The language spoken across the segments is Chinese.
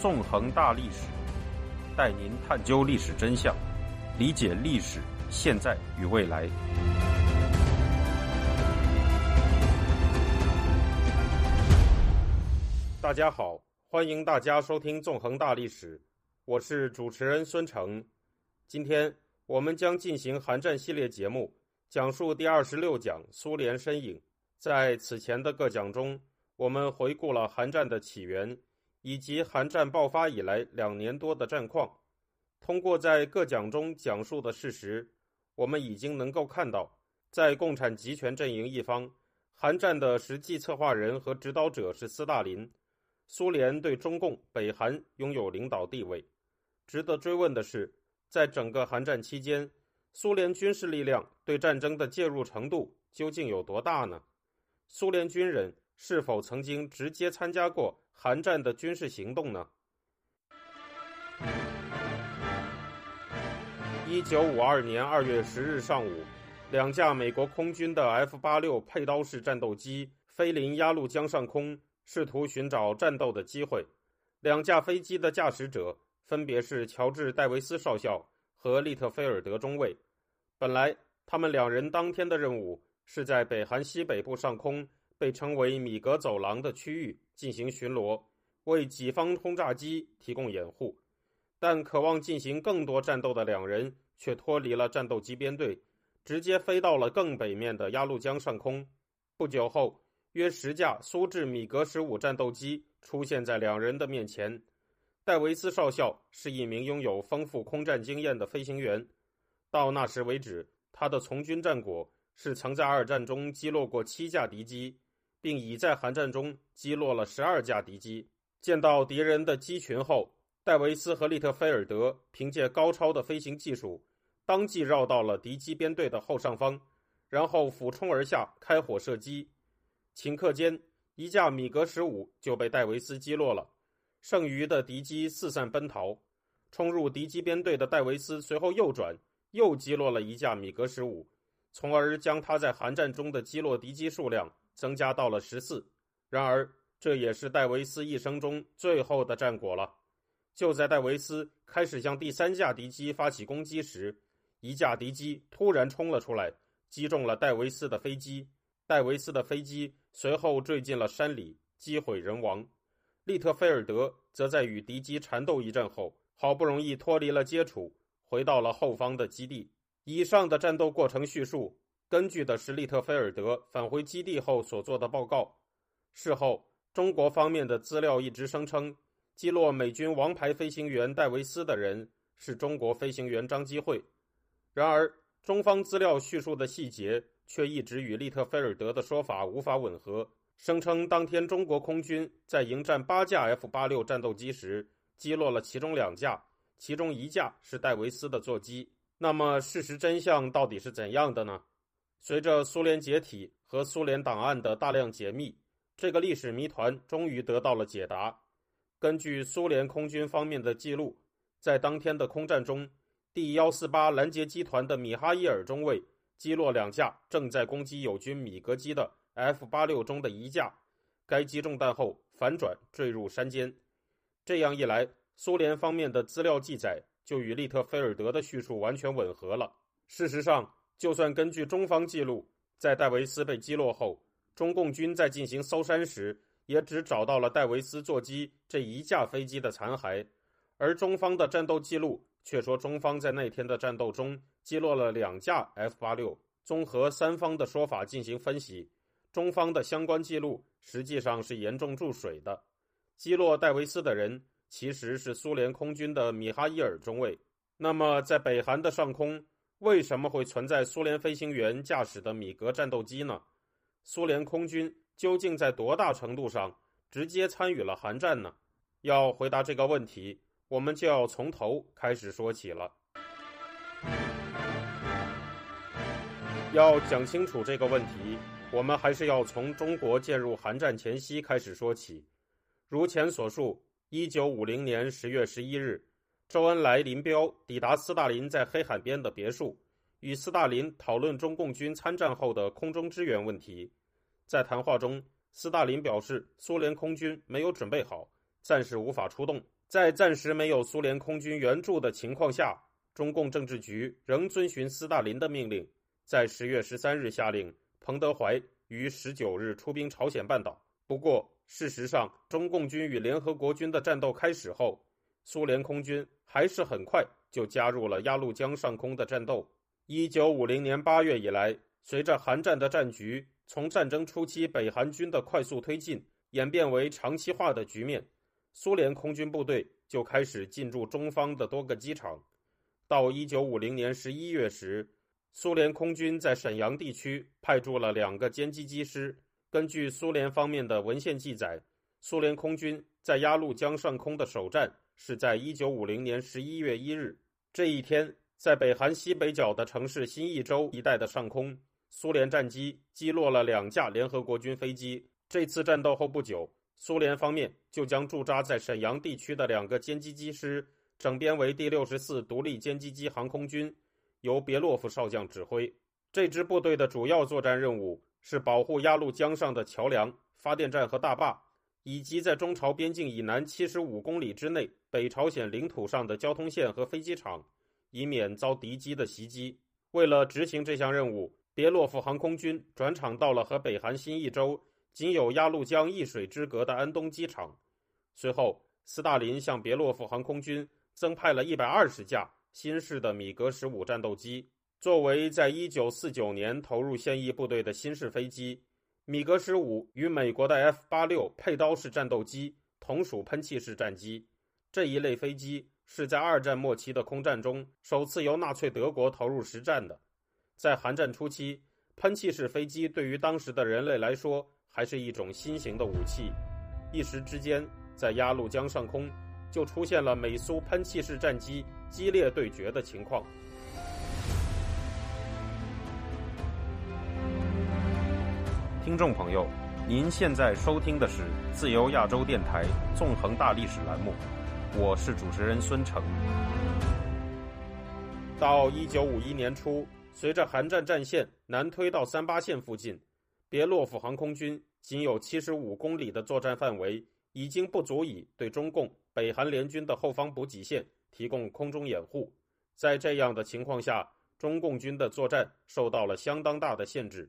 纵横大历史，带您探究历史真相，理解历史现在与未来。大家好，欢迎大家收听《纵横大历史》，我是主持人孙成。今天我们将进行韩战系列节目，讲述第二十六讲苏联身影。在此前的各讲中，我们回顾了韩战的起源，以及韩战爆发以来两年多的战况。通过在各讲中讲述的事实，我们已经能够看到，在共产集权阵营一方，韩战的实际策划人和指导者是斯大林。苏联对中共北韩拥有领导地位。值得追问的是，在整个韩战期间，苏联军事力量对战争的介入程度究竟有多大呢？苏联军人是否曾经直接参加过韩战的军事行动呢？一九五二年二月十日上午，两架美国空军的 F 八六佩刀式战斗机飞临鸭绿江上空。试图寻找战斗的机会，两架飞机的驾驶者分别是乔治·戴维斯少校和利特菲尔德中尉。本来，他们两人当天的任务是在北韩西北部上空被称为“米格走廊”的区域进行巡逻，为己方轰炸机提供掩护。但渴望进行更多战斗的两人却脱离了战斗机编队，直接飞到了更北面的鸭绿江上空。不久后。约十架苏制米格十五战斗机出现在两人的面前。戴维斯少校是一名拥有丰富空战经验的飞行员，到那时为止，他的从军战果是曾在二战中击落过七架敌机，并已在韩战中击落了十二架敌机。见到敌人的机群后，戴维斯和利特菲尔德凭借高超的飞行技术，当即绕到了敌机编队的后上方，然后俯冲而下，开火射击。顷刻间，一架米格十五就被戴维斯击落了，剩余的敌机四散奔逃。冲入敌机编队的戴维斯随后右转，又击落了一架米格十五，从而将他在韩战中的击落敌机数量增加到了十四。然而，这也是戴维斯一生中最后的战果了。就在戴维斯开始向第三架敌机发起攻击时，一架敌机突然冲了出来，击中了戴维斯的飞机。戴维斯的飞机随后坠进了山里，机毁人亡。利特菲尔德则在与敌机缠斗一阵后，好不容易脱离了接触，回到了后方的基地。以上的战斗过程叙述，根据的是利特菲尔德返回基地后所做的报告。事后，中国方面的资料一直声称，击落美军王牌飞行员戴维斯的人是中国飞行员张基慧。然而，中方资料叙述的细节。却一直与利特菲尔德的说法无法吻合，声称当天中国空军在迎战八架 F 八六战斗机时，击落了其中两架，其中一架是戴维斯的座机。那么，事实真相到底是怎样的呢？随着苏联解体和苏联档案的大量解密，这个历史谜团终于得到了解答。根据苏联空军方面的记录，在当天的空战中，第幺四八拦截机团的米哈伊尔中尉。击落两架正在攻击友军米格机的 F 八六中的一架，该机中弹后反转坠入山间。这样一来，苏联方面的资料记载就与利特菲尔德的叙述完全吻合了。事实上，就算根据中方记录，在戴维斯被击落后，中共军在进行搜山时，也只找到了戴维斯座机这一架飞机的残骸，而中方的战斗记录却说中方在那天的战斗中。击落了两架 F 八六。综合三方的说法进行分析，中方的相关记录实际上是严重注水的。击落戴维斯的人其实是苏联空军的米哈伊尔中尉。那么，在北韩的上空，为什么会存在苏联飞行员驾驶的米格战斗机呢？苏联空军究竟在多大程度上直接参与了韩战呢？要回答这个问题，我们就要从头开始说起了。要讲清楚这个问题，我们还是要从中国介入韩战前夕开始说起。如前所述，一九五零年十月十一日，周恩来、林彪抵达斯大林在黑海边的别墅，与斯大林讨论中共军参战后的空中支援问题。在谈话中，斯大林表示苏联空军没有准备好，暂时无法出动，在暂时没有苏联空军援助的情况下，中共政治局仍遵循斯大林的命令，在十月十三日下令彭德怀于十九日出兵朝鲜半岛。不过，事实上，中共军与联合国军的战斗开始后，苏联空军还是很快就加入了鸭绿江上空的战斗。一九五零年八月以来，随着韩战的战局从战争初期北韩军的快速推进演变为长期化的局面。苏联空军部队就开始进驻中方的多个机场。到一九五零年十一月时，苏联空军在沈阳地区派驻了两个歼击机师。根据苏联方面的文献记载，苏联空军在鸭绿江上空的首战是在一九五零年十一月一日。这一天，在北韩西北角的城市新义州一带的上空，苏联战机击落了两架联合国军飞机。这次战斗后不久。苏联方面就将驻扎在沈阳地区的两个歼击机师整编为第六十四独立歼击机航空军，由别洛夫少将指挥。这支部队的主要作战任务是保护鸭绿江上的桥梁、发电站和大坝，以及在中朝边境以南七十五公里之内北朝鲜领土上的交通线和飞机场，以免遭敌机的袭击。为了执行这项任务，别洛夫航空军转场到了和北韩新义州。仅有鸭绿江一水之隔的安东机场。随后，斯大林向别洛夫航空军增派了一百二十架新式的米格十五战斗机，作为在一九四九年投入现役部队的新式飞机。米格十五与美国的 F 八六佩刀式战斗机同属喷气式战机。这一类飞机是在二战末期的空战中首次由纳粹德国投入实战的。在韩战初期，喷气式飞机对于当时的人类来说，还是一种新型的武器，一时之间，在鸭绿江上空就出现了美苏喷气式战机激烈对决的情况。听众朋友，您现在收听的是自由亚洲电台纵横大历史栏目，我是主持人孙成。到一九五一年初，随着韩战战线南推到三八线附近。别洛夫航空军仅有七十五公里的作战范围，已经不足以对中共北韩联军的后方补给线提供空中掩护。在这样的情况下，中共军的作战受到了相当大的限制。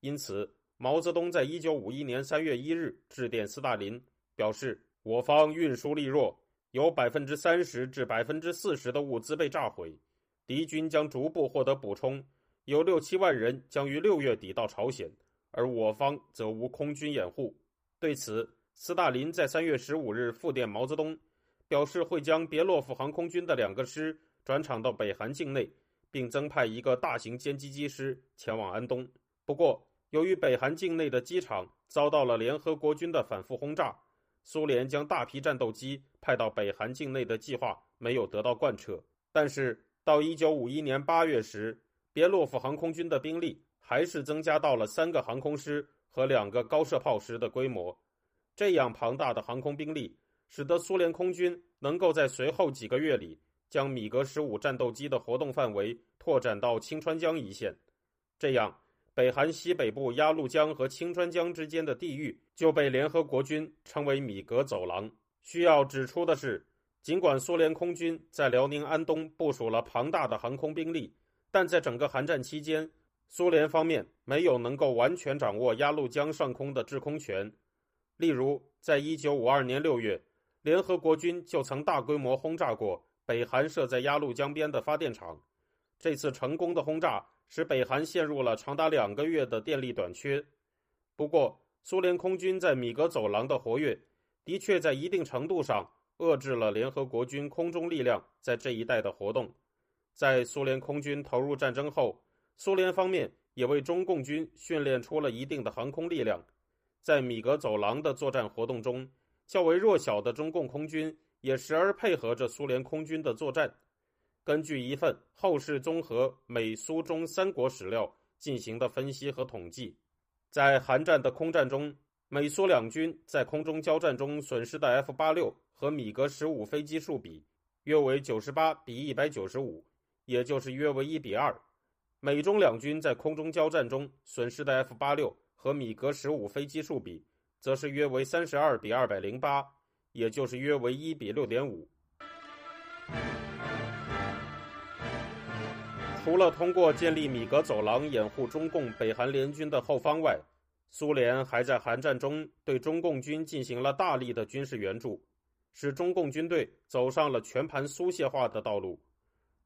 因此，毛泽东在一九五一年三月一日致电斯大林，表示我方运输力弱，有百分之三十至百分之四十的物资被炸毁，敌军将逐步获得补充，有六七万人将于六月底到朝鲜。而我方则无空军掩护。对此，斯大林在三月十五日复电毛泽东，表示会将别洛夫航空军的两个师转场到北韩境内，并增派一个大型歼击机师前往安东。不过，由于北韩境内的机场遭到了联合国军的反复轰炸，苏联将大批战斗机派到北韩境内的计划没有得到贯彻。但是，到一九五一年八月时，别洛夫航空军的兵力。还是增加到了三个航空师和两个高射炮师的规模。这样庞大的航空兵力，使得苏联空军能够在随后几个月里将米格十五战斗机的活动范围拓展到清川江一线。这样，北韩西北部鸭绿江和清川江之间的地域就被联合国军称为米格走廊。需要指出的是，尽管苏联空军在辽宁安东部署了庞大的航空兵力，但在整个韩战期间，苏联方面没有能够完全掌握鸭绿江上空的制空权，例如，在一九五二年六月，联合国军就曾大规模轰炸过北韩设在鸭绿江边的发电厂。这次成功的轰炸使北韩陷入了长达两个月的电力短缺。不过，苏联空军在米格走廊的活跃，的确在一定程度上遏制了联合国军空中力量在这一带的活动。在苏联空军投入战争后。苏联方面也为中共军训练出了一定的航空力量，在米格走廊的作战活动中，较为弱小的中共空军也时而配合着苏联空军的作战。根据一份后世综合美苏中三国史料进行的分析和统计，在韩战的空战中，美苏两军在空中交战中损失的 F 八六和米格十五飞机数比约为九十八比一百九十五，也就是约为一比二。美中两军在空中交战中损失的 F 八六和米格十五飞机数比，则是约为三十二比二百零八，也就是约为一比六点五。除了通过建立米格走廊掩护中共北韩联军的后方外，苏联还在韩战中对中共军进行了大力的军事援助，使中共军队走上了全盘苏械化的道路。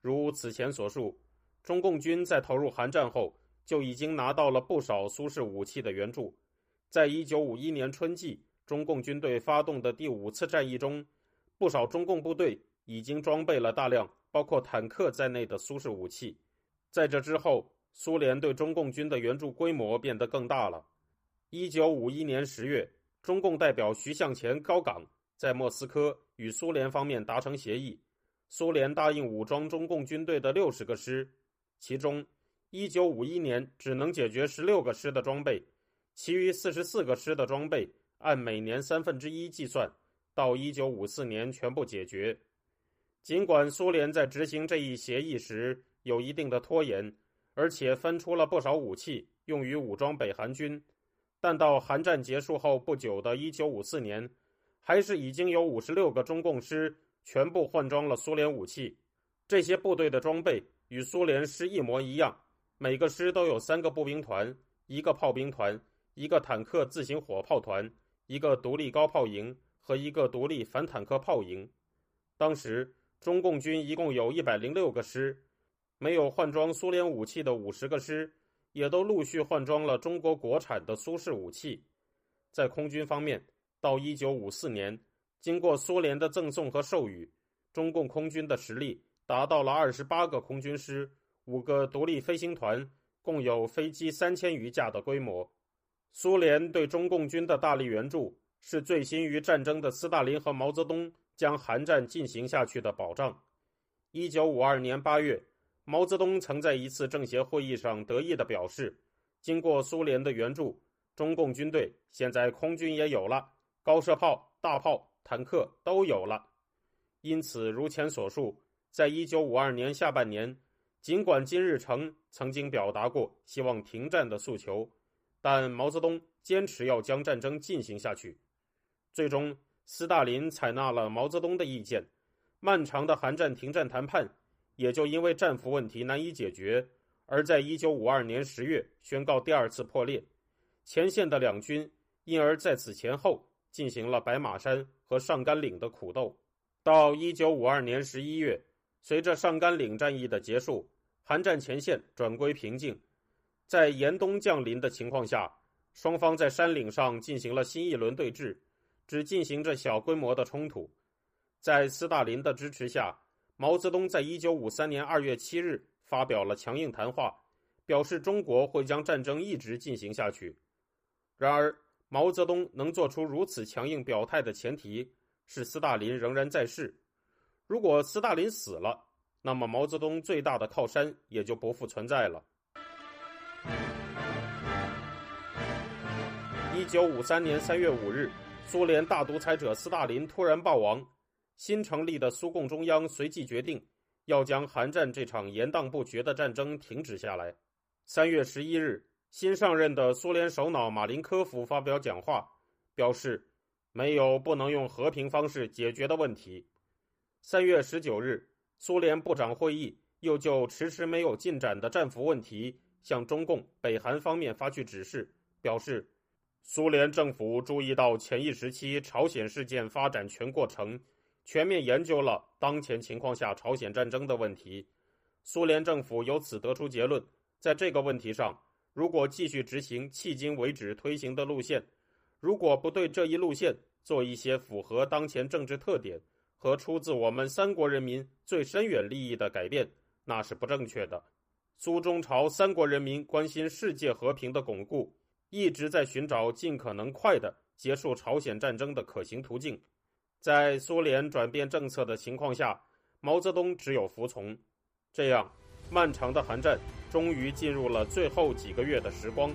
如此前所述，中共军在投入韩战后就已经拿到了不少苏式武器的援助。在一九五一年春季，中共军队发动的第五次战役中，不少中共部队已经装备了大量包括坦克在内的苏式武器。在这之后，苏联对中共军的援助规模变得更大了。一九五一年十月，中共代表徐向前高岗在莫斯科与苏联方面达成协议，苏联答应武装中共军队的六十个师，其中一九五一年只能解决十六个师的装备，其余四十四个师的装备按每年三分之一计算，到一九五四年全部解决。尽管苏联在执行这一协议时，有一定的拖延，而且分出了不少武器用于武装北韩军，但到韩战结束后不久的1954年，还是已经有56个中共师全部换装了苏联武器。这些部队的装备与苏联师一模一样，每个师都有三个步兵团、一个炮兵团、一个坦克自行火炮团、一个独立高炮营和一个独立反坦克炮营。当时中共军一共有一百零六个师。没有换装苏联武器的五十个师，也都陆续换装了中国国产的苏式武器。在空军方面，到一九五四年，经过苏联的赠送和授予，中共空军的实力达到了二十八个空军师、五个独立飞行团，共有飞机三千余架的规模。苏联对中共军的大力援助，是醉心于战争的斯大林和毛泽东将韩战进行下去的保障。一九五二年八月。毛泽东曾在一次政协会议上得意地表示：“经过苏联的援助，中共军队现在空军也有了，高射炮、大炮、坦克都有了。因此，如前所述，在一九五二年下半年，尽管金日成曾经表达过希望停战的诉求，但毛泽东坚持要将战争进行下去。最终，斯大林采纳了毛泽东的意见，漫长的韩战停战谈判。”也就因为战俘问题难以解决，而在一九五二年十月宣告第二次破裂。前线的两军因而在此前后进行了白马山和上甘岭的苦斗。到一九五二年十一月，随着上甘岭战役的结束，韩战前线转归平静。在严冬降临的情况下，双方在山岭上进行了新一轮对峙，只进行着小规模的冲突。在斯大林的支持下。毛泽东在一九五三年二月七日发表了强硬谈话，表示中国会将战争一直进行下去。然而，毛泽东能做出如此强硬表态的前提是斯大林仍然在世。如果斯大林死了，那么毛泽东最大的靠山也就不复存在了。一九五三年三月五日，苏联大独裁者斯大林突然暴亡。新成立的苏共中央随即决定，要将韩战这场延宕不绝的战争停止下来。三月十一日，新上任的苏联首脑马林科夫发表讲话，表示没有不能用和平方式解决的问题。三月十九日，苏联部长会议又就迟迟没有进展的战俘问题向中共北韩方面发去指示，表示苏联政府注意到前一时期朝鲜事件发展全过程。全面研究了当前情况下朝鲜战争的问题，苏联政府由此得出结论：在这个问题上，如果继续执行迄今为止推行的路线，如果不对这一路线做一些符合当前政治特点和出自我们三国人民最深远利益的改变，那是不正确的。苏中朝三国人民关心世界和平的巩固，一直在寻找尽可能快的结束朝鲜战争的可行途径。在苏联转变政策的情况下，毛泽东只有服从。这样，漫长的寒战终于进入了最后几个月的时光。